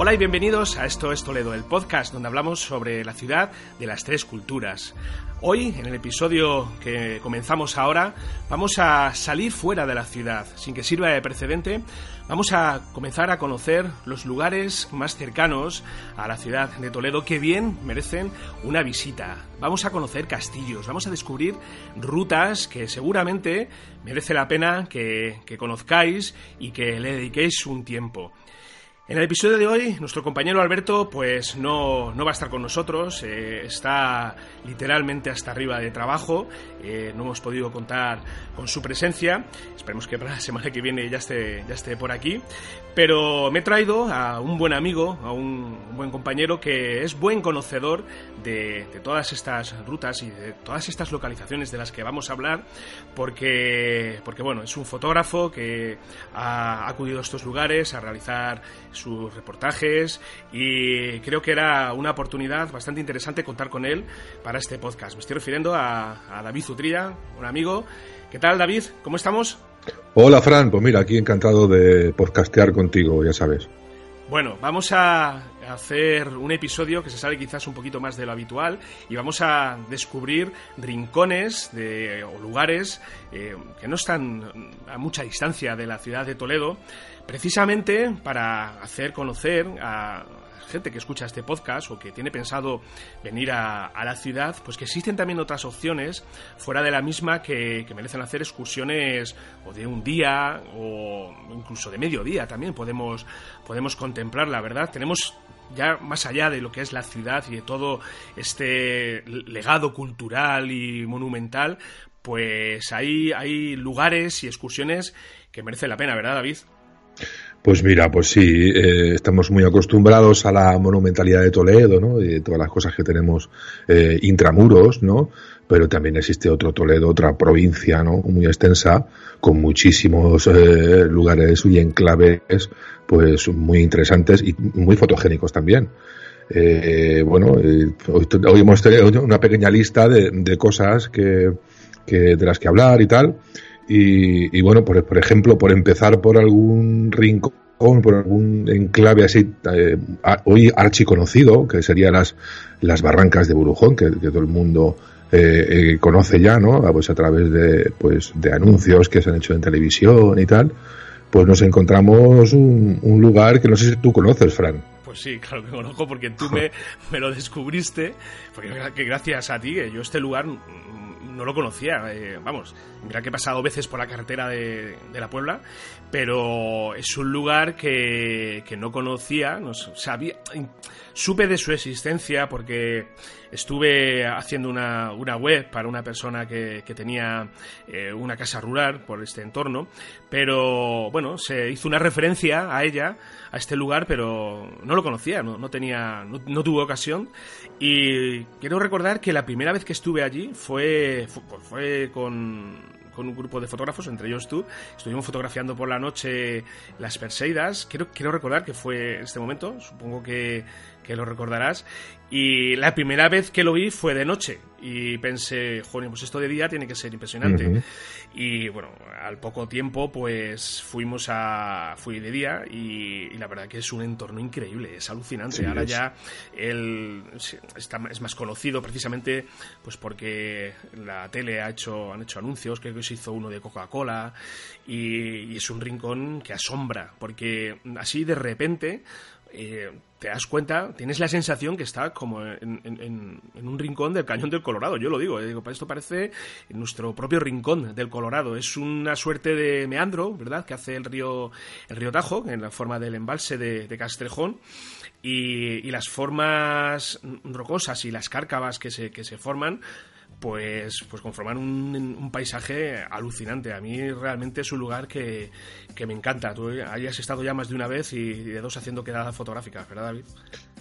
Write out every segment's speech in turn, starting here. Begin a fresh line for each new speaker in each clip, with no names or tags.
Hola y bienvenidos a Esto es Toledo, el podcast donde hablamos sobre la ciudad de las tres culturas. Hoy, en el episodio que comenzamos ahora, vamos a salir fuera de la ciudad. Sin que sirva de precedente, vamos a comenzar a conocer los lugares más cercanos a la ciudad de Toledo que bien merecen una visita. Vamos a conocer castillos, vamos a descubrir rutas que seguramente merece la pena que, que conozcáis y que le dediquéis un tiempo. En el episodio de hoy, nuestro compañero Alberto, pues no, no va a estar con nosotros, eh, está literalmente hasta arriba de trabajo, eh, no hemos podido contar con su presencia, esperemos que para la semana que viene ya esté, ya esté por aquí, pero me he traído a un buen amigo, a un, buen compañero que es buen conocedor de, todas estas rutas y de todas estas localizaciones de las que vamos a hablar, porque, porque bueno, es un fotógrafo que ha acudido a estos lugares a realizar sus reportajes y creo que era una oportunidad bastante interesante contar con él para este podcast. Me estoy refiriendo a, David Zutrilla, un amigo. ¿Qué tal, David? ¿Cómo estamos?
Hola, Fran. Pues mira, aquí encantado de podcastear contigo, ya sabes.
Bueno, vamos a hacer un episodio que se sale quizás un poquito más de lo habitual y vamos a descubrir rincones de, o lugares eh, que no están a mucha distancia de la ciudad de Toledo, precisamente para hacer conocer a gente que escucha este podcast o que tiene pensado venir a, la ciudad, pues que existen también otras opciones fuera de la misma que, merecen hacer excursiones o de un día o incluso de medio día también podemos, podemos contemplar, la verdad. Tenemos ya más allá de lo que es la ciudad y de todo este legado cultural y monumental, pues hay, hay lugares y excursiones que merecen la pena, ¿verdad, David?
Pues mira, pues sí, eh, estamos muy acostumbrados a la monumentalidad de Toledo, ¿no? Y todas las cosas que tenemos eh, intramuros, ¿no? Pero también existe otro Toledo, otra provincia, ¿no? Muy extensa, con muchísimos eh, lugares y enclaves, pues muy interesantes y muy fotogénicos también. Eh, bueno, hoy, hoy, hemos tenido una pequeña lista de, de cosas que, que, de las que hablar y tal. Y, y bueno, por, por, ejemplo, por empezar por algún rincón, por algún enclave así, eh, hoy archiconocido, que serían las, las barrancas de Burujón, que, todo el mundo eh, eh, conoce ya, ¿no? Pues a través de, pues, de anuncios que se han hecho en televisión y tal, pues nos encontramos un, un lugar que no sé si tú conoces, Fran.
Pues sí, claro que conozco porque tú me, me lo descubriste, porque que gracias a ti, yo este lugar no lo conocía. Eh, vamos, mira que he pasado veces por la carretera de, de la Puebla, pero es un lugar que, que no conocía, no sabía, supe de su existencia porque estuve haciendo una, una web para una persona que, que tenía eh, una casa rural por este entorno, pero bueno, se hizo una referencia a ella, a este lugar, pero no lo conocía, no, no tenía, no, no tuve ocasión y quiero recordar que la primera vez que estuve allí fue, fue, fue con con un grupo de fotógrafos, entre ellos tú. Estuvimos fotografiando por la noche las Perseidas. Quiero, quiero recordar que fue este momento, supongo que, que lo recordarás. Y la primera vez que lo vi fue de noche. y pensé, joder, pues esto de día tiene que ser impresionante. Y bueno, al poco tiempo pues fuimos a... fui de día y, la verdad que es un entorno increíble, es alucinante. Ahora ya el, está, es más conocido precisamente pues porque la tele ha hecho, han hecho anuncios, creo que se hizo uno de Coca-Cola y, y es un rincón que asombra, porque así de repente eh, te das cuenta, tienes la sensación que está como en, un rincón del cañón del Colorado. Yo lo digo, eh, digo, esto parece nuestro propio rincón del Colorado. Es una suerte de meandro, ¿verdad?, que hace el río, el río Tajo, en la forma del embalse de, Castrejón. Y, las formas rocosas y las cárcavas que se, que se forman pues, pues conforman un, paisaje alucinante. A mí realmente es un lugar que, me encanta. Tú hayas estado ya más de una vez y de dos haciendo quedadas fotográficas, ¿verdad, David?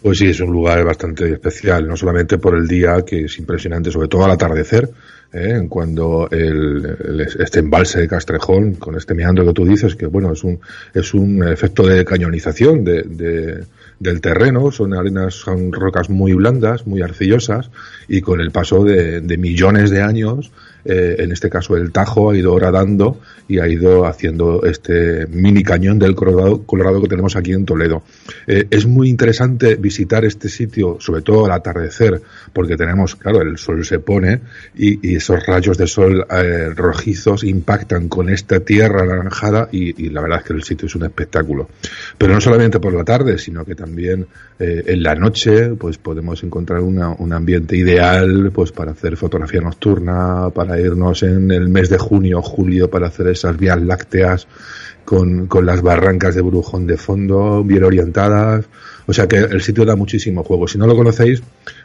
Pues sí, es un lugar bastante especial, no solamente por el día, que es impresionante, sobre todo al atardecer, ¿eh? cuando el, este embalse de Castrejón, con este meandro que tú dices, que bueno, es un, es un efecto de cañonización de del terreno, son arenas, son rocas muy blandas, muy arcillosas, y con el paso de, de millones de años, eh, en este caso el Tajo ha ido horadando y ha ido haciendo este mini cañón del Colorado, Colorado que tenemos aquí en Toledo. Eh, es muy interesante visitar este sitio, sobre todo al atardecer, porque tenemos, claro, el sol se pone y, esos rayos de sol eh, rojizos impactan con esta tierra anaranjada y, la verdad es que el sitio es un espectáculo. Pero no solamente por la tarde, sino que también en la noche, pues podemos encontrar un ambiente ideal, pues para hacer fotografía nocturna, para irnos en el mes de junio o julio para hacer esas vías lácteas con, con las barrancas de Brujón de fondo, bien orientadas. O sea que el sitio da muchísimo juego. Si no lo conocéis,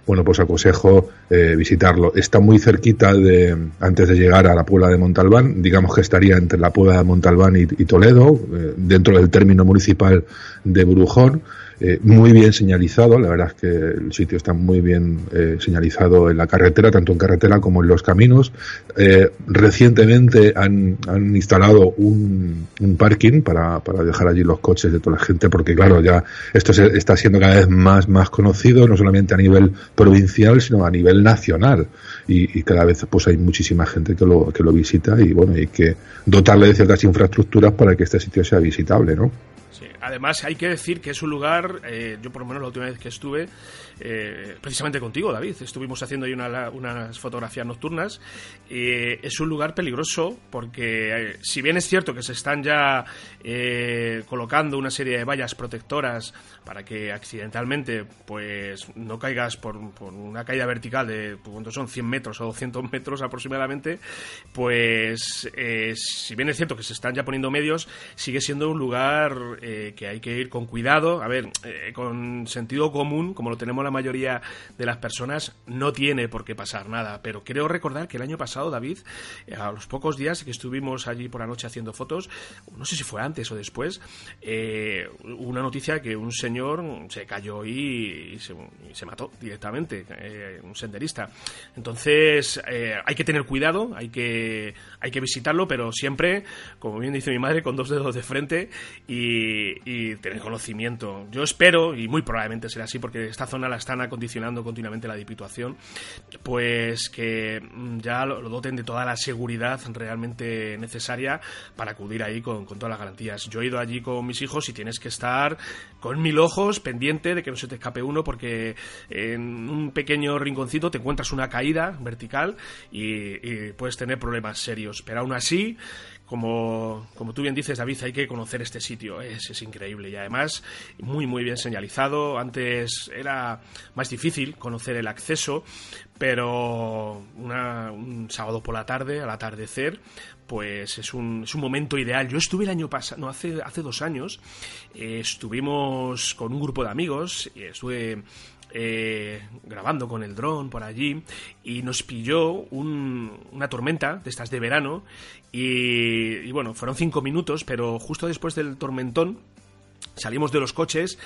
bueno, pues aconsejo eh, visitarlo. Está muy cerquita de, antes de llegar a la Puebla de Montalbán, digamos que estaría entre la Puebla de Montalbán y, Toledo, eh, dentro del término municipal de Brujón. Eh, muy bien señalizado, la verdad es que el sitio está muy bien eh, señalizado en la carretera, tanto en carretera como en los caminos. Eh, recientemente han, han instalado un, un parking para, para, dejar allí los coches de toda la gente, porque claro, ya esto se, está siendo cada vez más, más conocido, no solamente a nivel provincial, sino a nivel nacional. Y, y cada vez pues hay muchísima gente que lo, que lo visita y bueno, hay que dotarle de ciertas infraestructuras para que este sitio sea visitable, ¿no?
Además, hay que decir que es un lugar, eh, yo por lo menos la última vez que estuve, eh, precisamente contigo, David, estuvimos haciendo ahí unas fotografías nocturnas. Eh, es un lugar peligroso porque, si bien es cierto que se están ya colocando una serie de vallas protectoras para que accidentalmente pues no caigas por, una caída vertical de, ¿cuántos son? 100 metros o 200 metros aproximadamente, pues si bien es cierto que se están ya poniendo medios, sigue siendo un lugar que hay que ir con cuidado, a ver, eh, con sentido común, como lo tenemos la mayoría de las personas, no tiene por qué pasar nada. Pero creo recordar que el año pasado, David, eh, a los pocos días que estuvimos allí por la noche haciendo fotos, no sé si fue antes o después, eh, una noticia que un señor se cayó y, se, mató directamente, un senderista. Entonces, hay que tener cuidado, hay que, hay que visitarlo, pero siempre, como bien dice mi madre, con dos dedos de frente y, y tener conocimiento. Yo espero, y muy probablemente será así, porque esta zona la están acondicionando continuamente la Diputación, pues que mm, ya lo, doten de toda la seguridad realmente necesaria para acudir ahí con, todas las garantías. Yo he ido allí con mis hijos y tienes que estar con mil ojos pendiente de que no se te escape uno, porque en un pequeño rinconcito te encuentras una caída vertical y, y puedes tener problemas serios. Pero aún así, como, como tú bien dices, David, hay que conocer este sitio, es, es, increíble y además muy, muy bien señalizado. Antes era más difícil conocer el acceso, pero un sábado por la tarde, al atardecer, pues es un, es un momento ideal. Yo estuve el año pasado, no, hace, hace dos años, eh, estuvimos con un grupo de amigos, y estuve eh, grabando con el dron por allí y nos pilló una tormenta de estas de verano y, bueno, fueron cinco minutos, pero justo después del tormentón Salimos de los coches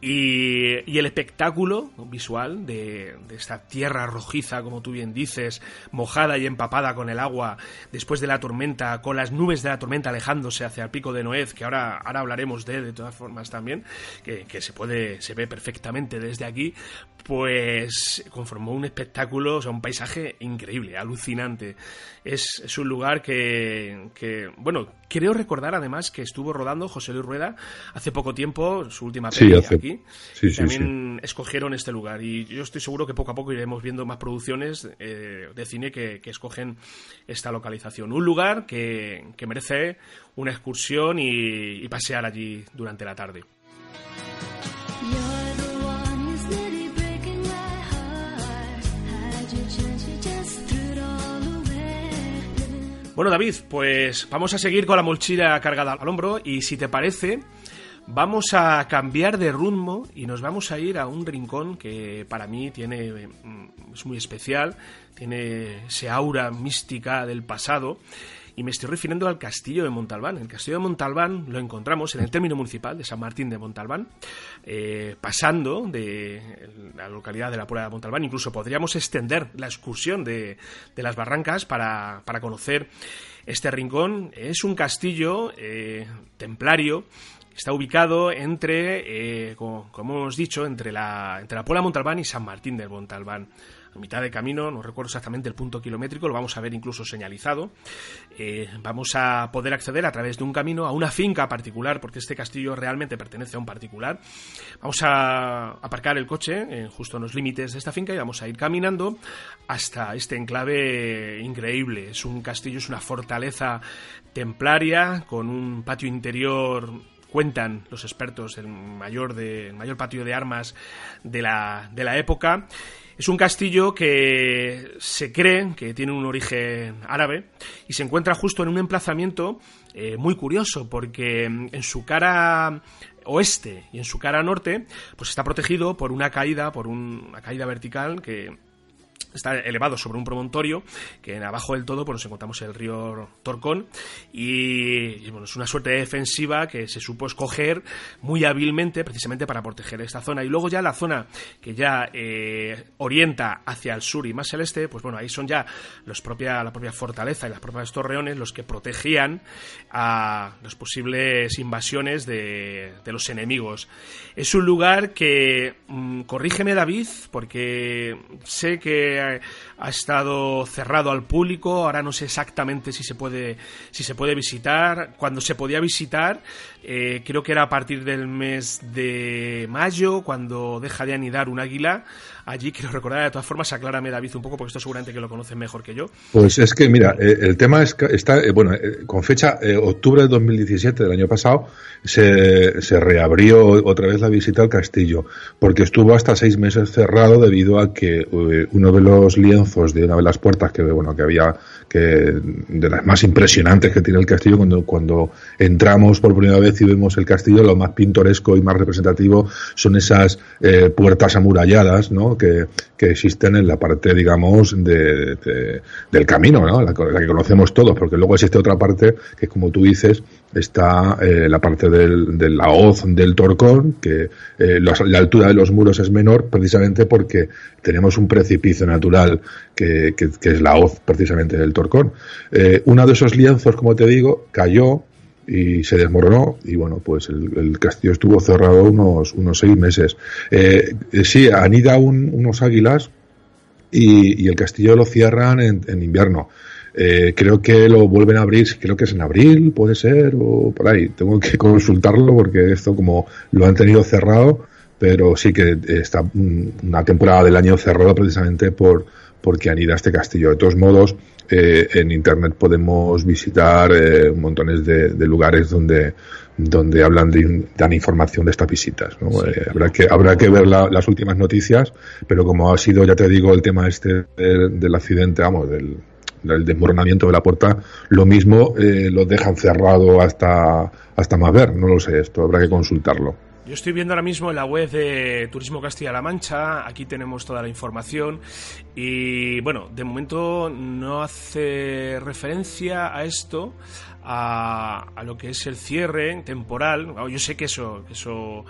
y, el espectáculo visual de, esta tierra rojiza, como tú bien dices, mojada y empapada con el agua después de la tormenta, con las nubes de la tormenta alejándose hacia el pico de Noez, que ahora, ahora hablaremos de de todas formas también, que, se puede, se ve perfectamente desde aquí, pues conformó un espectáculo, o sea, un paisaje increíble, alucinante. Es, es un lugar que, que, bueno, creo recordar además que estuvo rodando José Luis Rueda hace poco tiempo, su última película aquí. también escogieron este lugar. Y yo estoy seguro que poco a poco iremos viendo más producciones eh, de cine que, escogen esta localización. Un lugar que, merece una excursión y pasear allí durante la tarde. Bueno, David, pues vamos a seguir con la mochila cargada al hombro y si te parece, vamos a cambiar de rumbo y nos vamos a ir a un rincón que para mí tiene mm, es muy especial, tiene ese aura mística del pasado y me estoy refiriendo al castillo de Montalbán. El castillo de Montalbán lo encontramos en el término municipal de San Martín de Montalbán, eh, pasando de la localidad de la Puebla de Montalbán. Incluso podríamos extender la excursión de, las barrancas para, conocer este rincón. Es un castillo eh, templario está ubicado entre, eh, como, hemos dicho, entre la, entre la Puebla Montalbán y San Martín de Montalbán a mitad de camino, no recuerdo exactamente el punto kilométrico, lo vamos a ver incluso señalizado. Eh, vamos a poder acceder a través de un camino a una finca particular, porque este castillo realmente pertenece a un particular. Vamos a aparcar el coche eh, justo en los límites de esta finca y vamos a ir caminando hasta este enclave increíble. Es un castillo, es una fortaleza templaria con un patio interior cuentan los expertos el mayor de el mayor patio de armas de la, de la época. Es un castillo que se cree que tiene un origen árabe y se encuentra justo en un emplazamiento eh, muy curioso porque en su cara oeste y en su cara norte pues está protegido por una caída, por una caída vertical que está elevado sobre un promontorio que en abajo del todo pues nos encontramos el río Torcón. Y, bueno es una suerte de defensiva que se supo escoger muy hábilmente precisamente para proteger esta zona. Y luego ya la zona que ya eh, orienta hacia el sur y más el este pues bueno ahí son ya la propia fortaleza y las propias torreones los que protegían a las posibles invasiones de, de los enemigos. Es un lugar que mm, corrígeme David porque sé que ha, estado cerrado al público, ahora no sé exactamente si se puede, si se puede visitar. Cuando se podía visitar, eh, creo que era a partir del mes de mayo, cuando deja de anidar un águila. Allí quiero recordar, de todas formas, aclárame David un poco, porque esto seguramente que lo conocen mejor que yo.
Pues es que, mira, eh, el tema es está, eh, bueno, con fecha octubre de 2017 del año pasado, se, se reabrió otra vez la visita al castillo, porque estuvo hasta seis meses cerrado debido a que uno de los lienzos de una de las puertas que, bueno, que había, que de las más impresionantes que tiene el castillo, cuando, cuando entramos por primera vez y vemos el castillo, lo más pintoresco y más representativo son esas eh, puertas amuralladas, ¿no? Que, que, existen en la parte, digamos, de, del camino, ¿no? La, que conocemos todos, porque luego existe otra parte que, como tú dices, está eh, la parte del, de la hoz del Torcón, que eh, la altura de los muros es menor precisamente porque tenemos un precipicio natural que, que, es la hoz precisamente del Torcón. Eh, uno de esos lienzos, como te digo, cayó y se desmoronó y bueno pues el, castillo estuvo cerrado unos unos seis meses eh, sí anida unos águilas y, el castillo lo cierran en invierno eh, creo que lo vuelven a abrir, creo que es en abril, puede ser, o por ahí. Tengo que consultarlo porque esto como lo han tenido cerrado, pero sí que está una temporada del año cerrado precisamente por porque anida este castillo. De todos modos, eh, en internet podemos visitar eh, montones de, lugares donde donde hablan de, dan información de estas visitas. habrá que habrá que ver las últimas noticias, pero como ha sido, ya te digo, el tema este del accidente, vamos, del, el desmoronamiento de la puerta, lo mismo eh, lo dejan cerrado hasta, hasta más ver, no lo sé, esto habrá que consultarlo.
Yo estoy viendo ahora mismo en la web de Turismo Castilla-La Mancha, aquí tenemos toda la información y bueno, de momento no hace referencia a esto, a, lo que es el cierre temporal. Yo sé que eso, que eso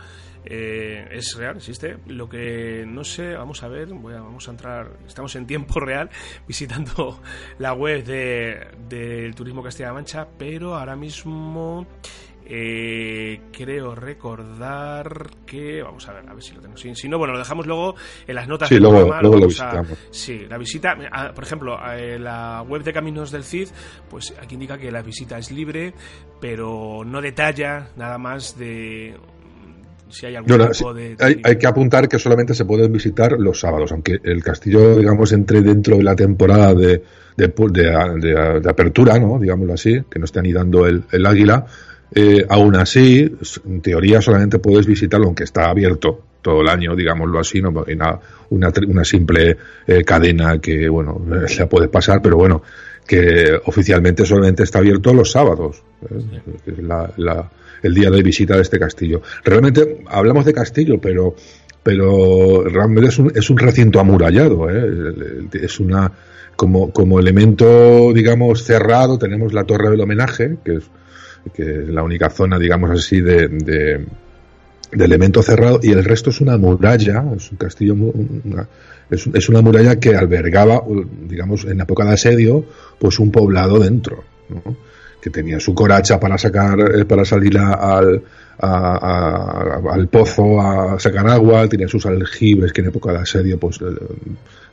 eh, es real, existe. Lo que no sé, vamos a ver, voy a, vamos a entrar, estamos en tiempo real visitando la web del de Turismo Castilla-La Mancha, pero ahora mismo eh, creo recordar que. Vamos a ver, a ver si lo tengo. Si, no, bueno, lo dejamos luego en las notas
sí, luego, Luego lo visitamos.
sí, la visita. Ah, por ejemplo, eh, la web de Caminos del Cid, pues aquí indica que la visita es libre, pero no detalla nada más de si hay algún tipo de,
hay, que apuntar que solamente se pueden visitar los sábados, aunque el castillo, digamos, entre dentro de la temporada de, de, de, apertura, ¿no? digámoslo así, que no esté anidando el, el águila, eh, aún así, en teoría solamente puedes visitarlo, aunque está abierto todo el año, digámoslo así, no una, una, simple eh, cadena que, bueno, se puede pasar, pero bueno, que oficialmente solamente está abierto los sábados, ¿eh? El día de visita de este castillo. Realmente hablamos de castillo, pero pero realmente es un, es un recinto amurallado, es una como, como elemento, digamos, cerrado, tenemos la torre del homenaje, que es que es la única zona, digamos así, de, de, elemento cerrado, y el resto es una muralla, es un castillo, es, es, una muralla que albergaba, digamos, en la época de asedio, pues un poblado dentro, que tenía su coracha para sacar, eh, para salir al, al pozo a sacar agua, tenía sus aljibres que en época de asedio pues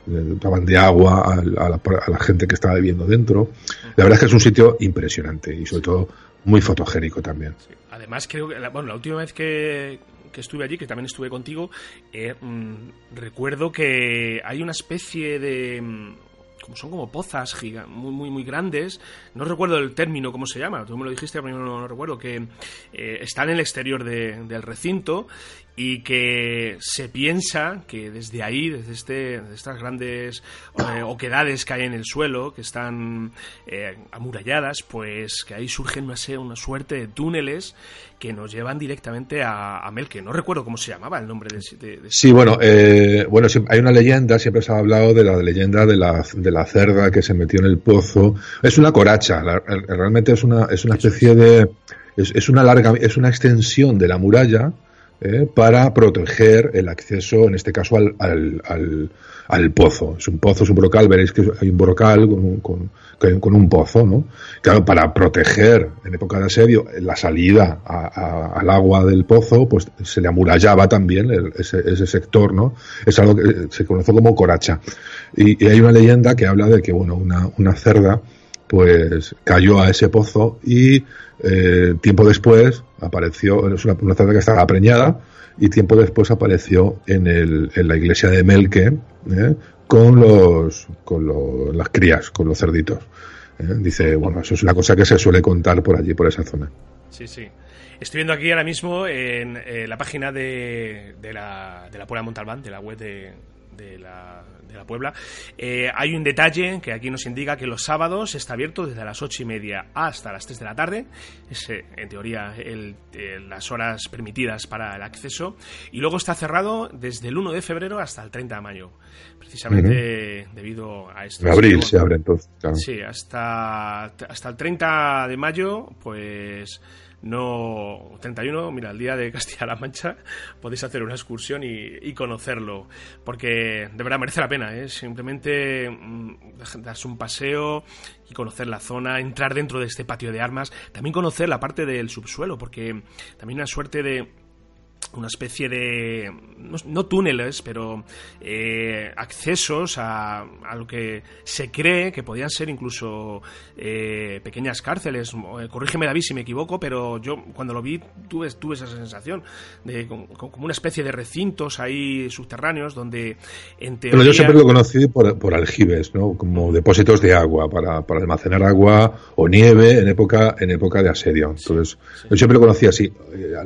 daban de agua a la, a la, gente que estaba viviendo dentro. La verdad es que es un sitio impresionante y sobre todo muy fotogénico también.
Además, creo que la, bueno, la última vez que, estuve allí, que también estuve contigo, eh, mm, recuerdo que hay una especie de mm, son como pozas muy, muy, muy grandes. No recuerdo el término, cómo se llama, tú me lo dijiste, pero no, no recuerdo, que eh, están en el exterior del recinto y que se piensa que desde ahí, desde este, estas grandes eh, oquedades que hay en el suelo, que están eh, amuralladas, pues que ahí surgen una, una suerte de túneles que nos llevan directamente a, Melke. No recuerdo cómo se llamaba el nombre de...
sí, bueno, eh, bueno hay una leyenda, siempre se ha hablado de la leyenda de la, de la cerda que se metió en el pozo. Es una coracha, realmente es una, es una especie de... Es, es, una larga, es una extensión de la muralla ¿eh? para proteger el acceso, en este caso, al, al, al, pozo. Es un pozo, es un brocal, veréis que hay un brocal con, con, un pozo, ¿no? Claro, para proteger en época de asedio la salida al agua del pozo, pues se le amurallaba también ese, ese, sector, ¿no? Es algo que se conoce como coracha. Y, y, hay una leyenda que habla de que, bueno, una, una cerda, pues cayó a ese pozo y eh, tiempo después apareció, es una, una que estaba preñada, y tiempo después apareció en, el, en la iglesia de Melque ¿eh? con, los, con las crías, con los cerditos. ¿eh? Dice, bueno, eso es una cosa que se suele contar por allí, por esa zona.
Sí, sí. Estoy viendo aquí ahora mismo en la página de, de, la, de la Puebla Montalbán, de la web de, de la de la Puebla. Eh, hay un detalle que aquí nos indica que los sábados está abierto desde las ocho y media hasta las 3 de la tarde. Es, eh, en teoría, el, las horas permitidas para el acceso. Y luego está cerrado desde el 1 de febrero hasta el 30 de mayo. Precisamente debido a esto.
En abril se abre entonces.
Sí, hasta, hasta el 30 de mayo, pues no 31, mira, el día de Castilla-La Mancha podéis hacer una excursión y, conocerlo, porque de verdad merece la pena, ¿eh? simplemente mm, darse un paseo y conocer la zona, entrar dentro de este patio de armas, también conocer la parte del subsuelo, porque también una suerte de una especie de, no, túneles, pero eh, accesos a, a, lo que se cree que podían ser incluso eh, pequeñas cárceles. Eh, corrígeme David si me equivoco, pero yo cuando lo vi tuve, tuve esa sensación de como, una especie de recintos ahí subterráneos donde en teoría...
yo siempre lo conocí por, por aljibes, ¿no? como depósitos de agua para, para, almacenar agua o nieve en época, en época de asedio. Entonces, yo siempre lo conocí así.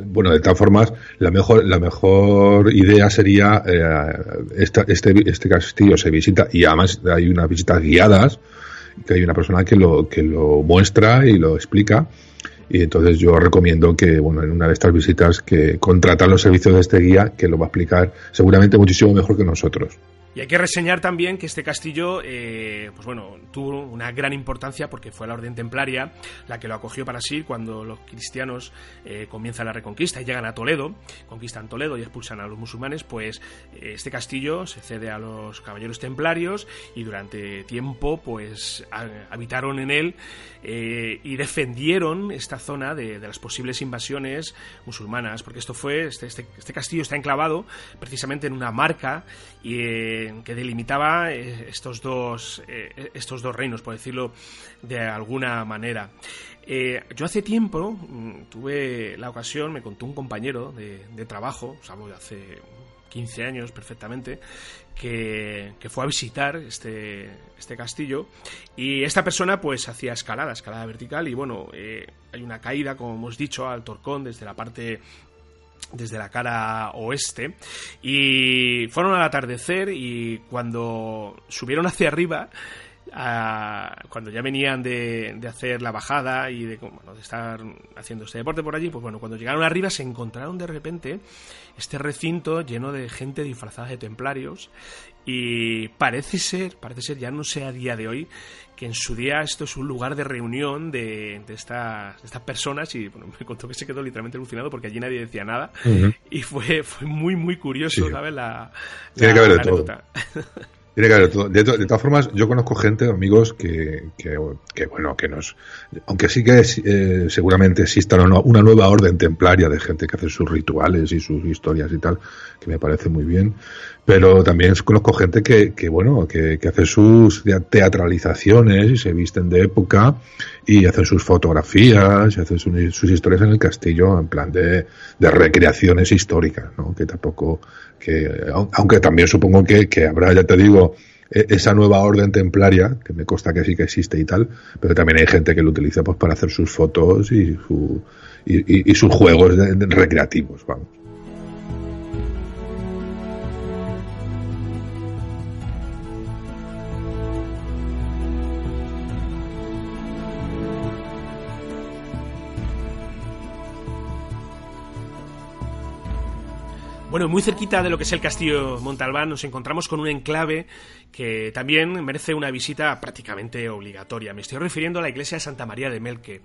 Bueno, de tal forma, la mejor, la mejor idea sería eh, este, este castillo se visita y además hay unas visitas guiadas que hay una persona que lo, que lo muestra y lo explica Y entonces yo recomiendo que, bueno, en una de estas visitas, que contratan los servicios de este guía, que lo va a explicar seguramente muchísimo mejor que nosotros.
Y hay que reseñar también que este castillo, eh, pues bueno, tuvo una gran importancia porque fue la Orden Templaria la que lo acogió para sí cuando los cristianos eh, comienzan la reconquista y llegan a Toledo, conquistan Toledo y expulsan a los musulmanes, pues eh, este castillo se cede a los caballeros templarios y durante tiempo pues habitaron en él y defendieron esta zona de, las posibles invasiones musulmanas, porque esto fue, este, este, este castillo está enclavado precisamente en una marca y que, delimitaba eh, estos dos, eh, estos dos reinos, por decirlo de alguna manera. Eh, yo hace tiempo mm, tuve la ocasión, me contó un compañero de, trabajo, o de hace 15 años perfectamente, que, fue a visitar este, este castillo y esta persona pues hacía escalada, escalada vertical y bueno, hay una caída, como hemos dicho, al torcón desde la parte desde la cara oeste y fueron al atardecer y cuando subieron hacia arriba cuando ya venían de, hacer la bajada y de, de estar haciendo este deporte por allí, pues bueno, cuando llegaron arriba se encontraron de repente este recinto lleno de gente disfrazada de templarios y parece ser, parece ser, ya no sé a día de hoy, que en su día esto es un lugar de reunión de, de, estas, estas personas y bueno, me contó que se quedó literalmente alucinado porque allí nadie decía nada y fue, fue muy, muy curioso, ¿sabes? La,
Tiene que haber de todo. Que todo. De, todas formas, yo conozco gente, amigos, que, que, bueno, que nos. Aunque sí que eh, seguramente exista una, una, nueva orden templaria de gente que hace sus rituales y sus historias y tal, que me parece muy bien. Pero también conozco gente que, que bueno, que, que hace sus teatralizaciones y se visten de época y hacen sus fotografías y hacen sus, historias en el castillo en plan de, de recreaciones históricas, ¿no? Que tampoco que aunque también supongo que, que habrá, ya te digo, e, esa nueva orden templaria, que me consta que sí que existe y tal, pero también hay gente que lo utiliza pues para hacer sus fotos y, su, y, y, sus juegos recreativos, vamos.
Bueno, muy cerquita de lo que es el castillo Montalbán nos encontramos con un enclave que también merece una visita prácticamente obligatoria. Me estoy refiriendo a la iglesia de Santa María de Melque,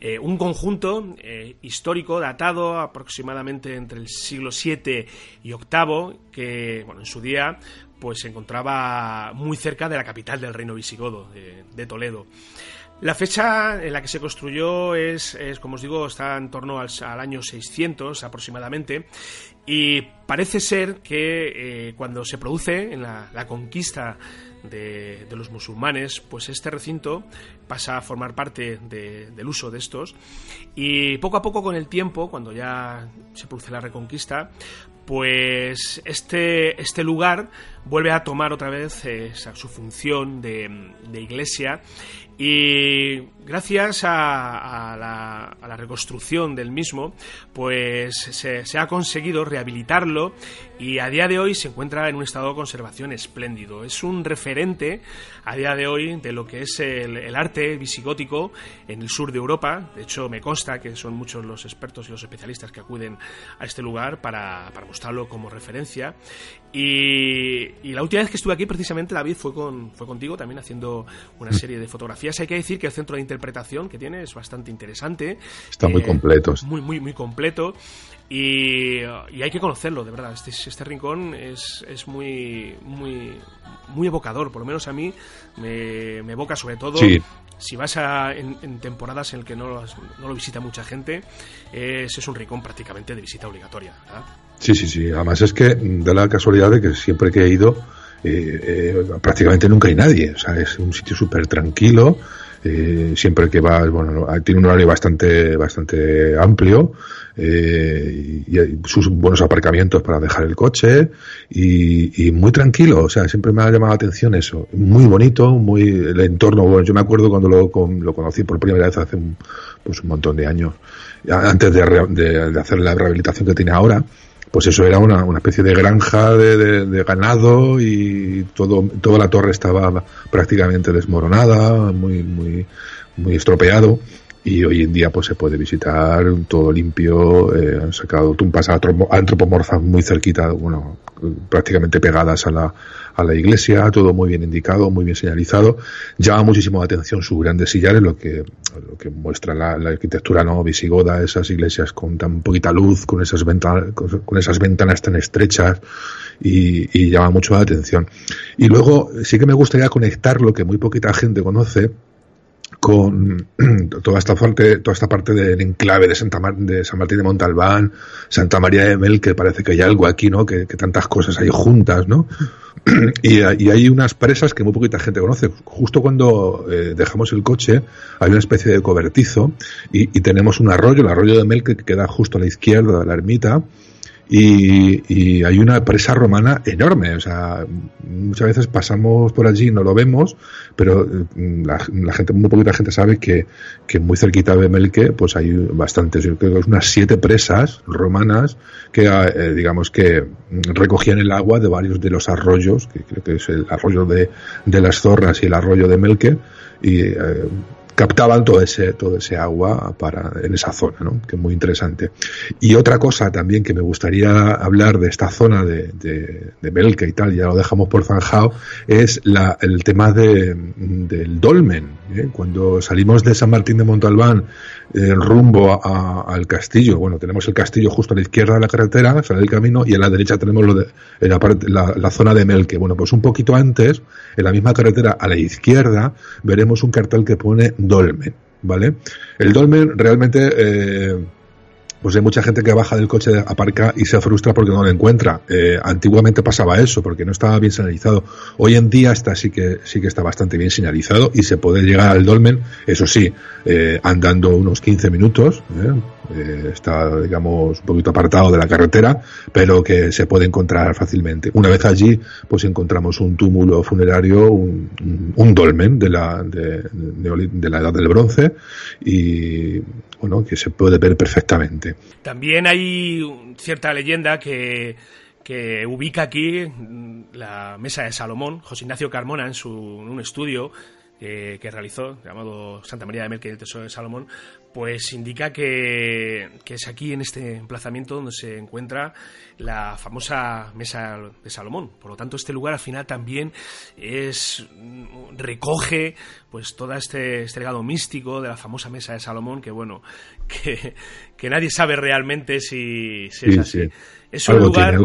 eh, un conjunto eh, histórico datado aproximadamente entre el siglo VII y VIII que, bueno, en su día pues se encontraba muy cerca de la capital del reino visigodo, de Toledo. La fecha en la que se construyó es, como os digo, está en torno al, año 600 aproximadamente y parece ser que eh, cuando se produce en la, conquista de, los musulmanes, pues este recinto pasa a formar parte del uso de estos y poco a poco con el tiempo, cuando ya se produce la reconquista, pues este, este lugar vuelve a tomar otra vez eh, su función de iglesia y gracias a, la, reconstrucción del mismo, pues se, ha conseguido rehabilitarlo y a día de hoy se encuentra en un estado de conservación espléndido. Es un referente a día de hoy de lo que es el, arte visigótico en el sur de Europa. De hecho, me consta que son muchos los expertos y los especialistas que acuden a este lugar para, mostrarlo como referencia. Y, y, la última vez que estuve aquí, precisamente, David, fue, con, fue contigo también haciendo una serie de fotografías. Hay que decir que el centro de interpretación que tiene es bastante interesante.
Está muy eh, completo.
Muy, muy, muy completo. Y, hay que conocerlo, de verdad. Este, este rincón es, es, muy, muy, muy evocador, por lo menos a mí me, evoca sobre todo. Si vas a, en, temporadas en las que no, no, lo visita mucha gente, ese es un rincón prácticamente de visita obligatoria.
Sí, sí, sí. Además es que da la casualidad de que siempre que he ido, eh, eh, prácticamente nunca hay nadie. O sea, es un sitio súper tranquilo eh, siempre que vas, bueno, tiene un horario bastante, bastante amplio eh, y, hay sus buenos aparcamientos para dejar el coche y, muy tranquilo, o sea, siempre me ha llamado la atención eso, muy bonito, muy el entorno, bueno, yo me acuerdo cuando lo, lo conocí por primera vez hace un, pues un montón de años, antes de, de hacer la rehabilitación que tiene ahora, pues eso era una, una especie de granja de, ganado y todo, toda la torre estaba prácticamente desmoronada, muy, muy, muy estropeado. Y hoy en día pues se puede visitar todo limpio, eh, han sacado tumbas antropomorfas muy cerquita, bueno, prácticamente pegadas a la, a la iglesia, todo muy bien indicado, muy bien señalizado. Llama muchísimo la atención sus grandes sillares, lo que, lo que muestra la, arquitectura no visigoda, esas iglesias con tan poquita luz, con esas ventanas, con esas ventanas tan estrechas y, y llama mucho la atención. Y luego sí que me gustaría conectar lo que muy poquita gente conoce, con toda esta parte, toda esta parte del enclave de Santa de San Martín de Montalbán, Santa María de Mel, que parece que hay algo aquí, ¿no? Que, tantas cosas hay juntas, ¿no? y, hay unas presas que muy poquita gente conoce. Justo cuando eh, dejamos el coche, hay una especie de cobertizo y, tenemos un arroyo, el arroyo de Mel, que queda justo a la izquierda de la ermita, y, hay una presa romana enorme. O sea, muchas veces pasamos por allí y no lo vemos, pero mm, la, gente, muy poquita gente sabe que, que, muy cerquita de Melque, pues hay bastantes, yo creo que unas siete presas romanas que, eh, digamos que recogían el agua de varios de los arroyos, que creo que es el arroyo de, de las Zorras y el arroyo de Melque, y eh, captaban todo ese, todo ese agua para, en esa zona, ¿no? que es muy interesante. Y otra cosa también que me gustaría hablar de esta zona de, de, de y tal, ya lo dejamos por zanjado, es la, el tema de, del dolmen. ¿eh? Cuando salimos de San Martín de Montalbán eh, rumbo al castillo, bueno, tenemos el castillo justo a la izquierda de la carretera, sale el camino, y a la derecha tenemos lo de, la, la, la zona de Melque. Bueno, pues un poquito antes, en la misma carretera a la izquierda, veremos un cartel que pone dolmen, ¿vale? El dolmen realmente, eh, pues hay mucha gente que baja del coche, aparca y se frustra porque no lo encuentra. Eh, antiguamente pasaba eso, porque no estaba bien señalizado. Hoy en día está sí que sí que está bastante bien señalizado y se puede llegar al dolmen, eso sí, eh, andando unos 15 minutos. Eh, está, digamos, un poquito apartado de la carretera, pero que se puede encontrar fácilmente. Una vez allí, pues encontramos un túmulo funerario, un, dolmen de la, de, la edad del bronce y, bueno, que se puede ver perfectamente.
También hay cierta leyenda que que ubica aquí la mesa de Salomón, José Ignacio Carmona, en, su, un estudio que, realizó, llamado Santa María de Melque y el Tesoro de Salomón, pues indica que, es aquí en este emplazamiento donde se encuentra la famosa mesa de Salomón. Por lo tanto, este lugar al final también es recoge pues todo este, este legado místico de la famosa mesa de Salomón, que bueno, que, que nadie sabe realmente si, es así. Es un lugar.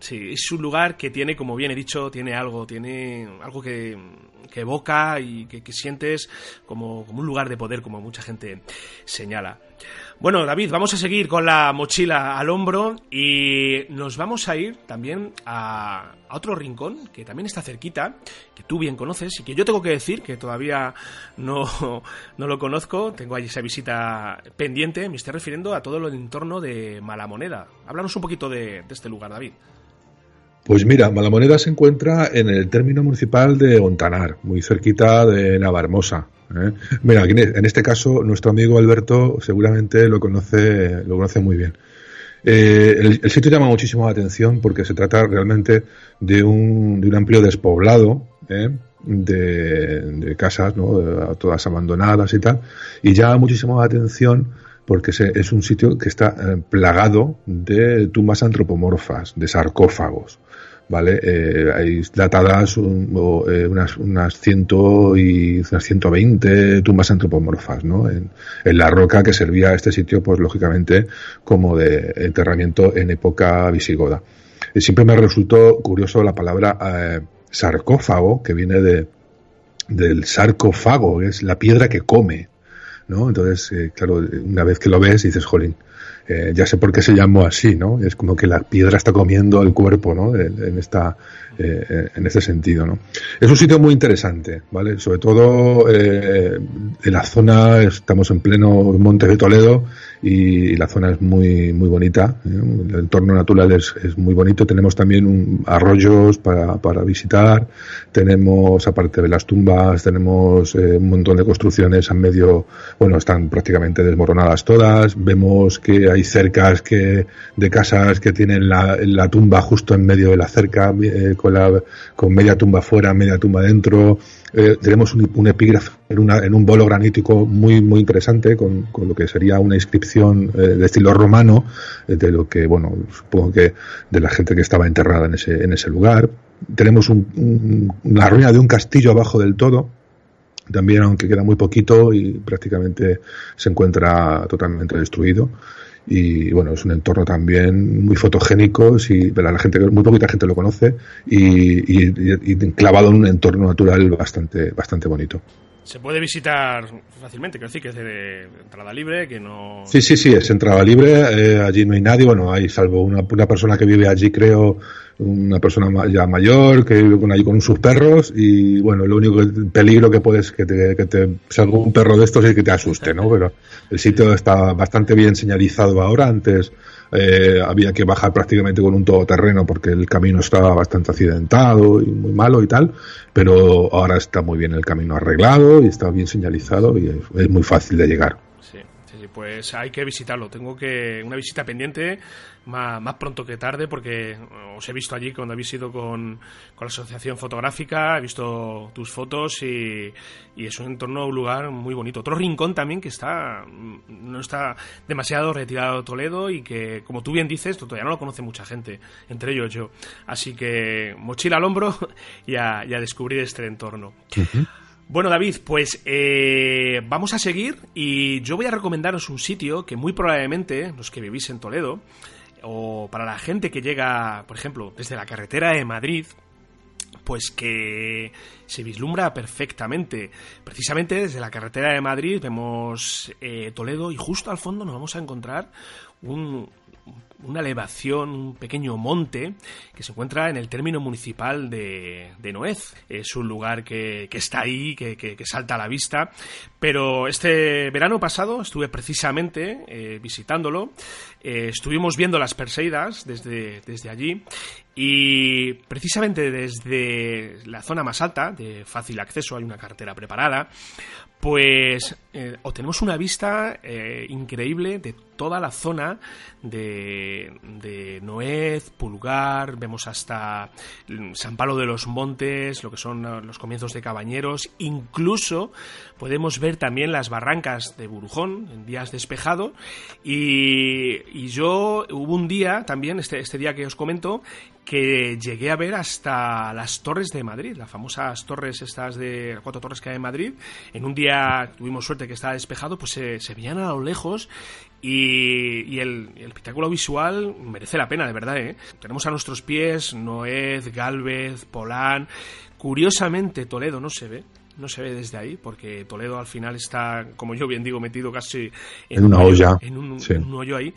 Sí, es un lugar que tiene, como bien he dicho, tiene algo, tiene algo que, evoca y que, sientes como, un lugar de poder, como mucha gente señala. Bueno, David, vamos a seguir con la mochila al hombro y nos vamos a ir también a, otro rincón que también está cerquita, que tú bien conoces y que yo tengo que decir que todavía no, lo conozco, tengo ahí esa visita pendiente, me estoy refiriendo a todo el entorno de Malamoneda. Háblanos un poquito de este lugar, David.
Pues mira, Malamoneda se encuentra en el término municipal de Ontanar, muy cerquita de Navarmosa. ¿eh? Mira, en este caso nuestro amigo Alberto seguramente lo conoce, lo conoce muy bien. Eh, el, sitio llama muchísimo la atención porque se trata realmente de un, de un amplio despoblado ¿eh? de, casas, ¿no? todas abandonadas y tal, y llama muchísimo la atención porque es un sitio que está plagado de tumbas antropomorfas, de sarcófagos. ¿Vale? Eh, hay datadas eh, unas, unas, ciento y unas 120 tumbas antropomorfas, ¿no? En, la roca que servía a este sitio, pues lógicamente, como de enterramiento en época visigoda. Y siempre me resultó curioso la palabra eh, sarcófago, que viene de, del sarcófago, es la piedra que come, ¿no? Entonces, claro, una vez que lo ves, dices, jolín, ya sé por qué se llamó así, ¿no? Es como que la piedra está comiendo el cuerpo, ¿no? En, esta, eh, en este sentido, ¿no? Es un sitio muy interesante, ¿vale? Sobre todo eh, en la zona, estamos en pleno Monte de Toledo y, la zona es muy muy bonita. ¿eh? El entorno natural es, es, muy bonito. Tenemos también un, arroyos para, para, visitar. Tenemos, aparte de las tumbas, tenemos eh, un montón de construcciones en medio, bueno, están prácticamente desmoronadas todas. Vemos que hay cercas que, de casas que tienen la, la tumba justo en medio de la cerca, eh, con, con media tumba fuera, media tumba dentro. Eh, tenemos un, un epígrafe en, una, en, un bolo granítico muy muy interesante con, con lo que sería una inscripción eh, de estilo romano eh, de lo que bueno supongo que de la gente que estaba enterrada en ese en ese lugar tenemos un, un, una ruina de un castillo abajo del todo también aunque queda muy poquito y prácticamente se encuentra totalmente destruido y bueno, es un entorno también muy fotogénico, si, la gente, muy poquita gente lo conoce y, y, y, clavado en un entorno natural bastante, bastante bonito.
Se puede visitar fácilmente, quiero decir que es de entrada libre, que no...
Sí, sí, sí, es entrada libre, eh, allí no hay nadie, bueno, hay salvo una, una persona que vive allí, creo, una persona ya mayor que vive con allí con sus perros y bueno, lo único peligro que puedes que te, que te salga un perro de estos y que te asuste, ¿no? Pero el sitio está bastante bien señalizado ahora, antes eh, había que bajar prácticamente con un todoterreno porque el camino estaba bastante accidentado y muy malo y tal, pero ahora está muy bien el camino arreglado y está bien señalizado y es, es muy fácil de llegar.
Pues hay que visitarlo. Tengo que una visita pendiente más, más, pronto que tarde porque os he visto allí cuando habéis ido con, con la asociación fotográfica, he visto tus fotos y, y, es un entorno, un lugar muy bonito. Otro rincón también que está no está demasiado retirado de Toledo y que, como tú bien dices, todavía no lo conoce mucha gente, entre ellos yo. Así que mochila al hombro y a, descubrir este entorno. Bueno, David, pues eh, vamos a seguir y yo voy a recomendaros un sitio que muy probablemente los que vivís en Toledo o para la gente que llega, por ejemplo, desde la carretera de Madrid, pues que se vislumbra perfectamente. Precisamente desde la carretera de Madrid vemos eh, Toledo y justo al fondo nos vamos a encontrar un, una elevación, un pequeño monte que se encuentra en el término municipal de, de Noez. Es un lugar que, está ahí, que, salta a la vista. Pero este verano pasado estuve precisamente eh, visitándolo. Eh, estuvimos viendo las Perseidas desde, allí y precisamente desde la zona más alta, de fácil acceso, hay una carretera preparada, pues eh, obtenemos una vista increíble de toda la zona de, de, Noez, Pulgar, vemos hasta San Palo de los Montes, lo que son los comienzos de Cabañeros, incluso podemos ver también las barrancas de Burujón en días despejado y, y yo hubo un día también, este, este día que os comento, que llegué a ver hasta las torres de Madrid, las famosas torres estas de cuatro torres que hay en Madrid. En un día tuvimos suerte que estaba despejado, pues se, se veían a lo lejos y, y el, el, espectáculo visual merece la pena, de verdad. ¿eh? Tenemos a nuestros pies Noez, Galvez, Polán. Curiosamente, Toledo no se ve, no se ve desde ahí, porque Toledo al final está, como yo bien digo, metido casi
en, en una
un
olla.
En un, sí. un hoyo ahí.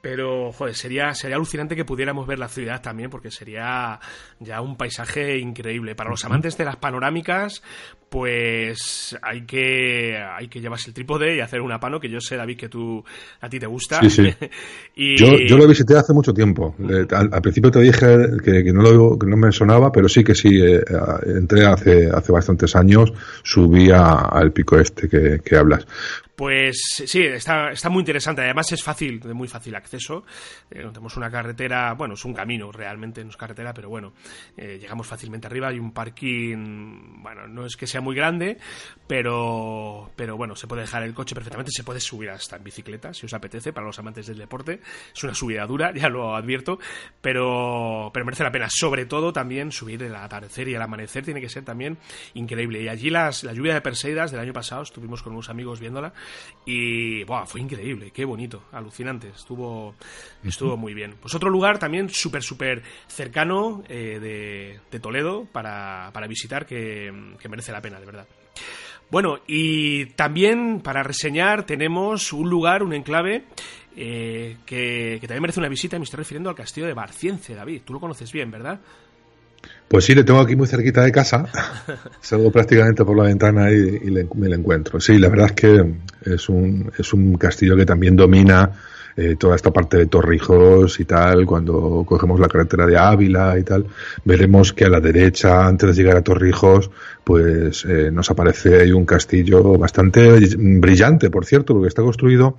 Pero, joder, sería, sería alucinante que pudiéramos ver la ciudad también, porque sería ya un paisaje increíble. Para los amantes de las panorámicas, pues hay que, hay que llevarse el trípode y hacer una pano, que yo sé, David, que tú, a ti te gusta.
Sí, sí. y... yo, yo, lo visité hace mucho tiempo. Al, al principio te dije que, que, no lo, que no me sonaba, pero sí que sí, eh, entré hace, hace bastantes años, subí al pico este que, que hablas.
Pues sí, está, está muy interesante. Además es fácil, de muy fácil acceso. Eh, tenemos una carretera, bueno, es un camino realmente, no es carretera, pero bueno, eh, llegamos fácilmente arriba. Hay un parking, bueno, no es que sea muy grande, pero, pero bueno, se puede dejar el coche perfectamente. Se puede subir hasta en bicicleta, si os apetece, para los amantes del deporte. Es una subida dura, ya lo advierto, pero, merece la pena. Sobre todo también subir el atardecer y el amanecer tiene que ser también increíble. Y allí las, la lluvia de Perseidas del año pasado, estuvimos con unos amigos viéndola y buah, fue increíble, qué bonito, alucinante, estuvo, estuvo muy bien. Pues otro lugar también súper, súper cercano eh, de, de, Toledo para, para visitar que, que merece la pena, de verdad. Bueno, y también para reseñar tenemos un lugar, un enclave eh, que, que, también merece una visita. Me estoy refiriendo al castillo de Barciense, David. Tú lo conoces bien, ¿verdad?
Pues sí, le tengo aquí muy cerquita de casa. Salgo prácticamente por la ventana y, me lo encuentro. Sí, la verdad es que es un, es un castillo que también domina eh, toda esta parte de Torrijos y tal. Cuando cogemos la carretera de Ávila y tal, veremos que a la derecha, antes de llegar a Torrijos, pues eh, nos aparece ahí un castillo bastante brillante, por cierto, porque está construido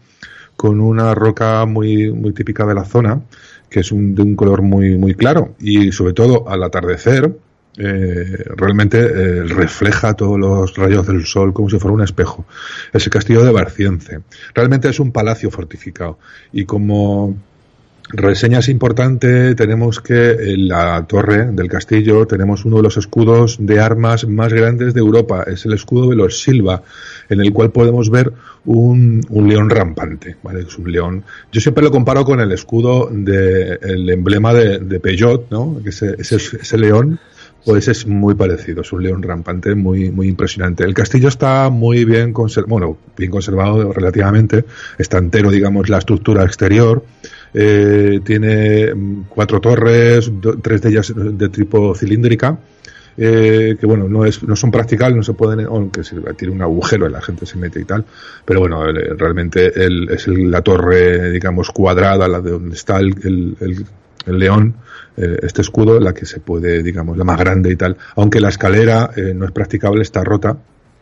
con una roca muy, muy típica de la zona que es un, de un color muy, muy claro y sobre todo al atardecer eh, realmente eh, refleja todos los rayos del sol como si fuera un espejo. Es el castillo de Barcience. Realmente es un palacio fortificado y como Reseñas importante, tenemos que en la torre del castillo tenemos uno de los escudos de armas más grandes de Europa, es el escudo de los Silva, en el cual podemos ver un, un león rampante, ¿vale? Es un león. Yo siempre lo comparo con el escudo del el emblema de, de, Peugeot, ¿no? Ese, ese, ese león, pues es muy parecido, es un león rampante muy, muy impresionante. El castillo está muy bien conservado, bueno, bien conservado relativamente, está entero, digamos, la estructura exterior, eh, tiene mm, cuatro torres, tres de ellas de tipo cilíndrica, eh, que bueno, no, es, no son practicables, no se pueden, aunque tiene un agujero la gente se mete y tal, pero bueno, realmente es la torre, digamos, cuadrada, la de donde está el, el, león, eh, este escudo, la que se puede, digamos, la más grande y tal, aunque la escalera no es practicable, está rota,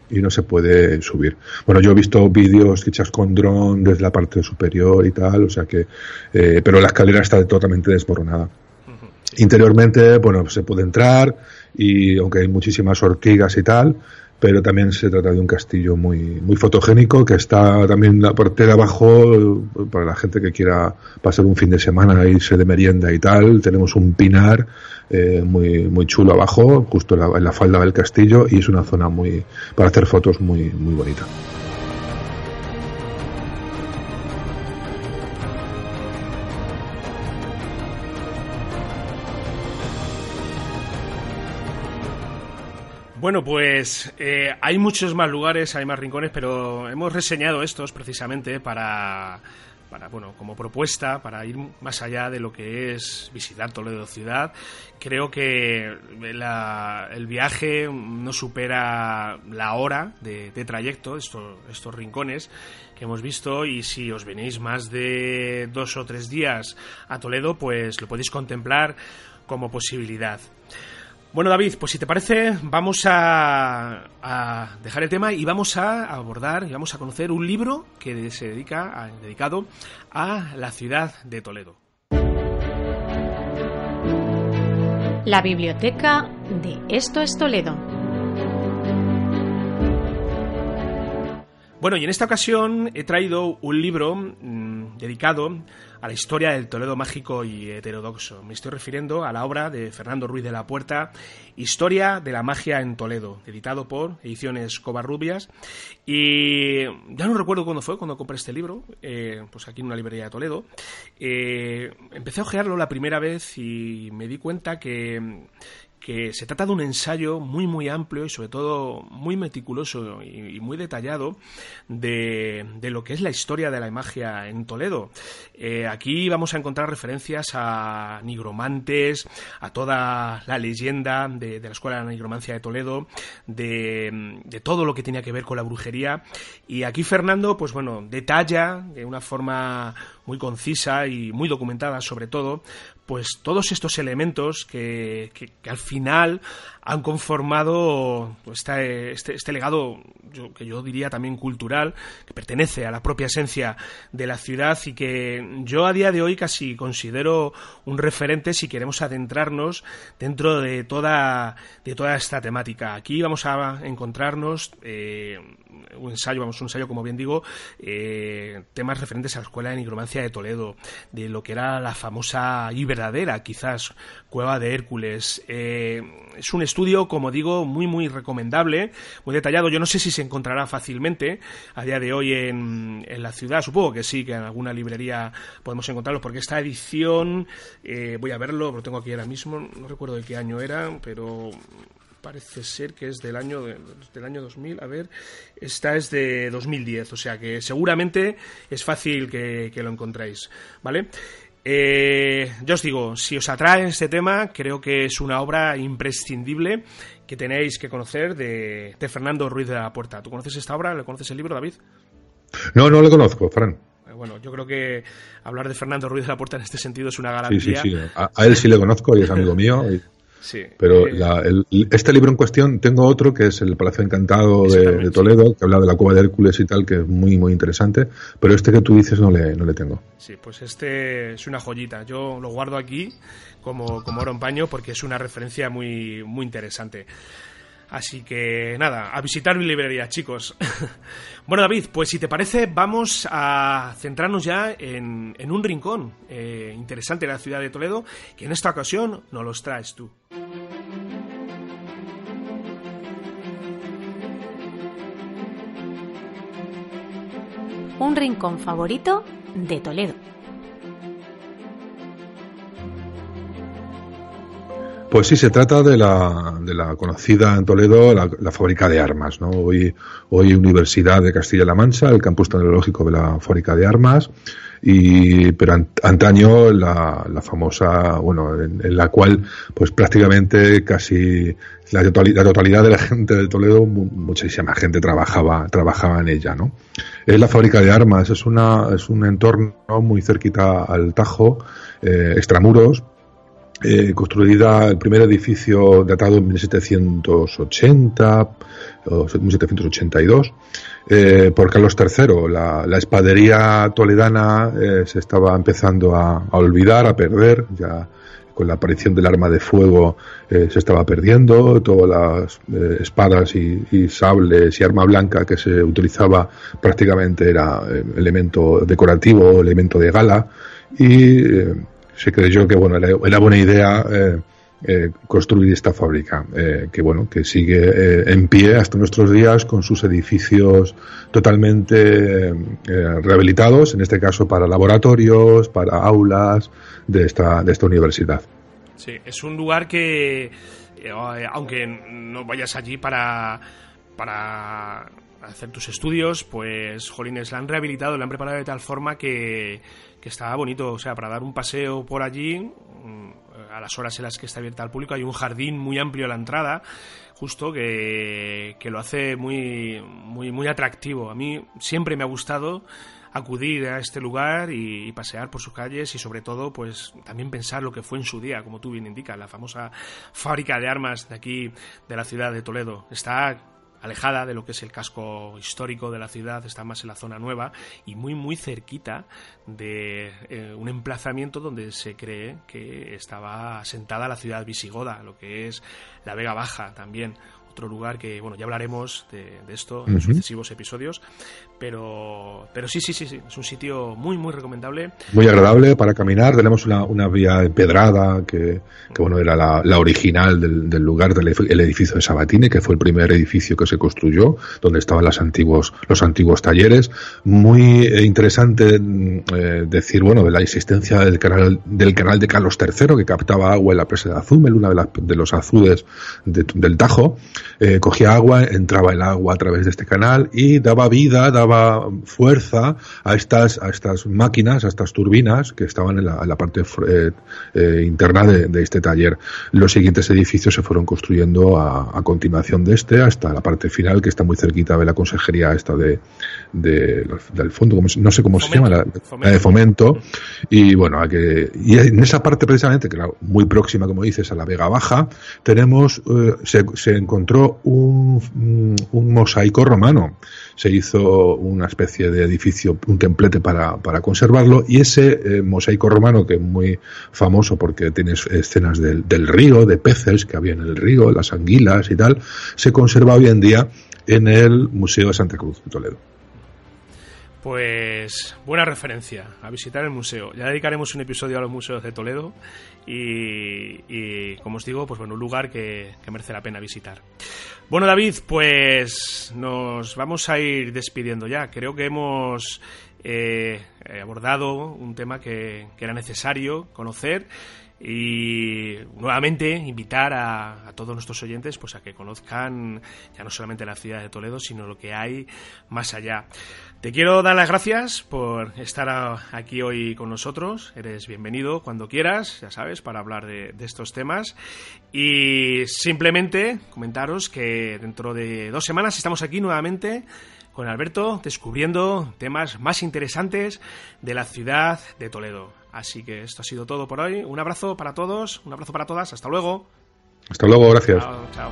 y no se puede subir. Bueno, yo he visto vídeos hechos con dron desde la parte superior y tal, o sea que, eh, pero la escalera está totalmente desmoronada. Interiormente, bueno, se puede entrar y aunque hay muchísimas ortigas y tal, pero también se trata de un castillo muy, muy fotogénico que está también la parte de abajo para la gente que quiera pasar un fin de semana, irse de merienda y tal. Tenemos un pinar eh, muy, muy chulo abajo, justo en la, falda del castillo y es una zona muy, para hacer fotos muy, muy bonita.
Bueno, pues eh, hay muchos más lugares, hay más rincones, pero hemos reseñado estos precisamente para, bueno, como propuesta, para ir más allá de lo que es visitar Toledo ciudad. Creo que el viaje no supera la hora de, trayecto, estos, estos rincones que hemos visto y si os venís más de dos o tres días a Toledo, pues lo podéis contemplar como posibilidad. Bueno, David, pues si te parece, vamos a, dejar el tema y vamos a abordar y vamos a conocer un libro que se dedica dedicado a la ciudad de Toledo.
La biblioteca de Esto es Toledo.
Bueno, y en esta ocasión he traído un libro mm, dedicado a la historia del Toledo mágico y heterodoxo. Me estoy refiriendo a la obra de Fernando Ruiz de la Puerta, Historia de la magia en Toledo, editado por Ediciones Covarrubias. Y ya no recuerdo cuándo fue, cuando compré este libro, eh, pues aquí en una librería de Toledo. Eh, empecé a ojearlo la primera vez y me di cuenta que que se trata de un ensayo muy muy amplio y sobre todo muy meticuloso y, muy detallado de, lo que es la historia de la magia en Toledo. Eh, aquí vamos a encontrar referencias a nigromantes, a toda la leyenda de, la Escuela de la Nigromancia de Toledo, de, de, todo lo que tenía que ver con la brujería. Y aquí Fernando, pues bueno, detalla de una forma muy concisa y muy documentada sobre todo, pues todos estos elementos que, que, al final han conformado pues, este, este, legado que yo diría también cultural, que pertenece a la propia esencia de la ciudad y que yo a día de hoy casi considero un referente si queremos adentrarnos dentro de toda, de toda esta temática. Aquí vamos a encontrarnos eh, un ensayo, vamos, un ensayo, como bien digo, eh, temas referentes a la Escuela de Nigromancia de Toledo, de lo que era la famosa y verdadera, quizás, Cueva de Hércules. Eh, es un como digo, muy, muy recomendable, muy detallado. Yo no sé si se encontrará fácilmente a día de hoy en, en la ciudad. Supongo que sí, que en alguna librería podemos encontrarlo, porque esta edición, eh, voy a verlo, lo tengo aquí ahora mismo, no recuerdo de qué año era, pero parece ser que es del año, del año 2000. A ver, esta es de 2010, o sea que seguramente es fácil que, lo encontráis, ¿vale? Eh, yo os digo, si os atrae este tema, creo que es una obra imprescindible que tenéis que conocer de, Fernando Ruiz de la Puerta. ¿Tú conoces esta obra? ¿Le conoces el libro, David?
No, no lo conozco, Fran.
Eh, bueno, yo creo que hablar de Fernando Ruiz de la Puerta en este sentido es una garantía.
Sí, sí, sí. A, él sí le conozco y es amigo mío. Pero eh, este libro en cuestión, tengo otro que es El Palacio Encantado de, Toledo, que habla de la cueva de Hércules y tal, que es muy, muy interesante. Pero este que tú dices no le, no le tengo.
Sí, pues este es una joyita. Yo lo guardo aquí como, como oro en paño porque es una referencia muy, muy interesante. Así que nada, a visitar mi librería, chicos. bueno, David, pues si te parece, vamos a centrarnos ya en, un rincón eh, interesante de la ciudad de Toledo, que en esta ocasión nos los traes tú.
Un rincón favorito de Toledo.
Pues sí, se trata de la, de la conocida en Toledo, la, fábrica de armas, ¿no? Hoy, Universidad de Castilla-La Mancha, el campus tecnológico de la fábrica de armas, y, pero antaño la, la famosa, bueno, en, la cual, pues prácticamente casi la totalidad, la totalidad de la gente de Toledo, muchísima gente trabajaba, trabajaba en ella, ¿no? Es la fábrica de armas, es una, es un entorno muy cerquita al Tajo, eh, extramuros, eh, construida el primer edificio datado en 1780 o 1782 eh, por Carlos III. La, espadería toledana eh, se estaba empezando a, olvidar, a perder, ya con la aparición del arma de fuego se estaba perdiendo, todas las espadas y, sables y arma blanca que se utilizaba prácticamente era elemento decorativo, elemento de gala. Y se creyó que bueno era buena idea eh, eh, construir esta fábrica eh, que bueno que sigue en pie hasta nuestros días con sus edificios totalmente rehabilitados en este caso para laboratorios para aulas de esta de esta universidad.
Sí es un lugar que aunque no vayas allí para para hacer tus estudios, pues, jolines, la han rehabilitado, la han preparado de tal forma que, que está bonito, o sea, para dar un paseo por allí, mm, a las horas en las que está abierta al público, hay un jardín muy amplio a la entrada, justo que, que lo hace muy, muy, muy atractivo. A mí siempre me ha gustado acudir a este lugar y, pasear por sus calles y sobre todo pues también pensar lo que fue en su día, como tú bien indicas, la famosa fábrica de armas de aquí de la ciudad de Toledo. Está alejada de lo que es el casco histórico de la ciudad, está más en la zona nueva y muy muy cerquita de eh, un emplazamiento donde se cree que estaba asentada la ciudad visigoda, lo que es la Vega Baja también otro lugar que, bueno, ya hablaremos de, esto en sucesivos episodios, pero, pero sí, sí, sí, sí, es un sitio muy, muy recomendable.
Muy agradable para caminar, tenemos una, una vía empedrada que, que, bueno, era la, la original del, del, lugar del el edificio de Sabatini, que fue el primer edificio que se construyó, donde estaban los antiguos, los antiguos talleres. Muy eh, interesante mm, eh, decir, bueno, de la existencia del canal, del canal de Carlos III, que captaba agua en la presa de Azumel, una de, las, de los azudes del Tajo, eh, cogía agua, entraba el agua a través de este canal y daba vida, daba fuerza a estas, a estas máquinas, a estas turbinas que estaban en la, parte eh, eh, interna de, este taller. Los siguientes edificios se fueron construyendo a, continuación de este hasta la parte final que está muy cerquita de la consejería esta de, del fondo, no sé cómo se llama, la, de fomento. Y bueno, que, y en esa parte precisamente, que era muy próxima, como dices, a la Vega Baja, tenemos, se, se encontró un, mosaico romano. Se hizo una especie de edificio, un templete para, conservarlo, y ese eh, mosaico romano, que es muy famoso porque tiene escenas del, del río, de peces que había en el río, las anguilas y tal, se conserva hoy en día en el Museo de Santa Cruz de Toledo.
Pues buena referencia a visitar el museo. Ya dedicaremos un episodio a los museos de Toledo y, como os digo, pues bueno, un lugar que, merece la pena visitar. Bueno, David, pues nos vamos a ir despidiendo ya. Creo que hemos eh, abordado un tema que, era necesario conocer y nuevamente invitar a, todos nuestros oyentes pues a que conozcan ya no solamente la ciudad de Toledo sino lo que hay más allá. Te quiero dar las gracias por estar aquí hoy con nosotros. Eres bienvenido cuando quieras ya sabes para hablar de, estos temas. Y simplemente comentaros que dentro de dos semanas estamos aquí nuevamente con Alberto descubriendo temas más interesantes de la ciudad de Toledo. Así que esto ha sido todo por hoy. Un abrazo para todos, un abrazo para todas. Hasta luego.
Hasta luego, gracias.
chao.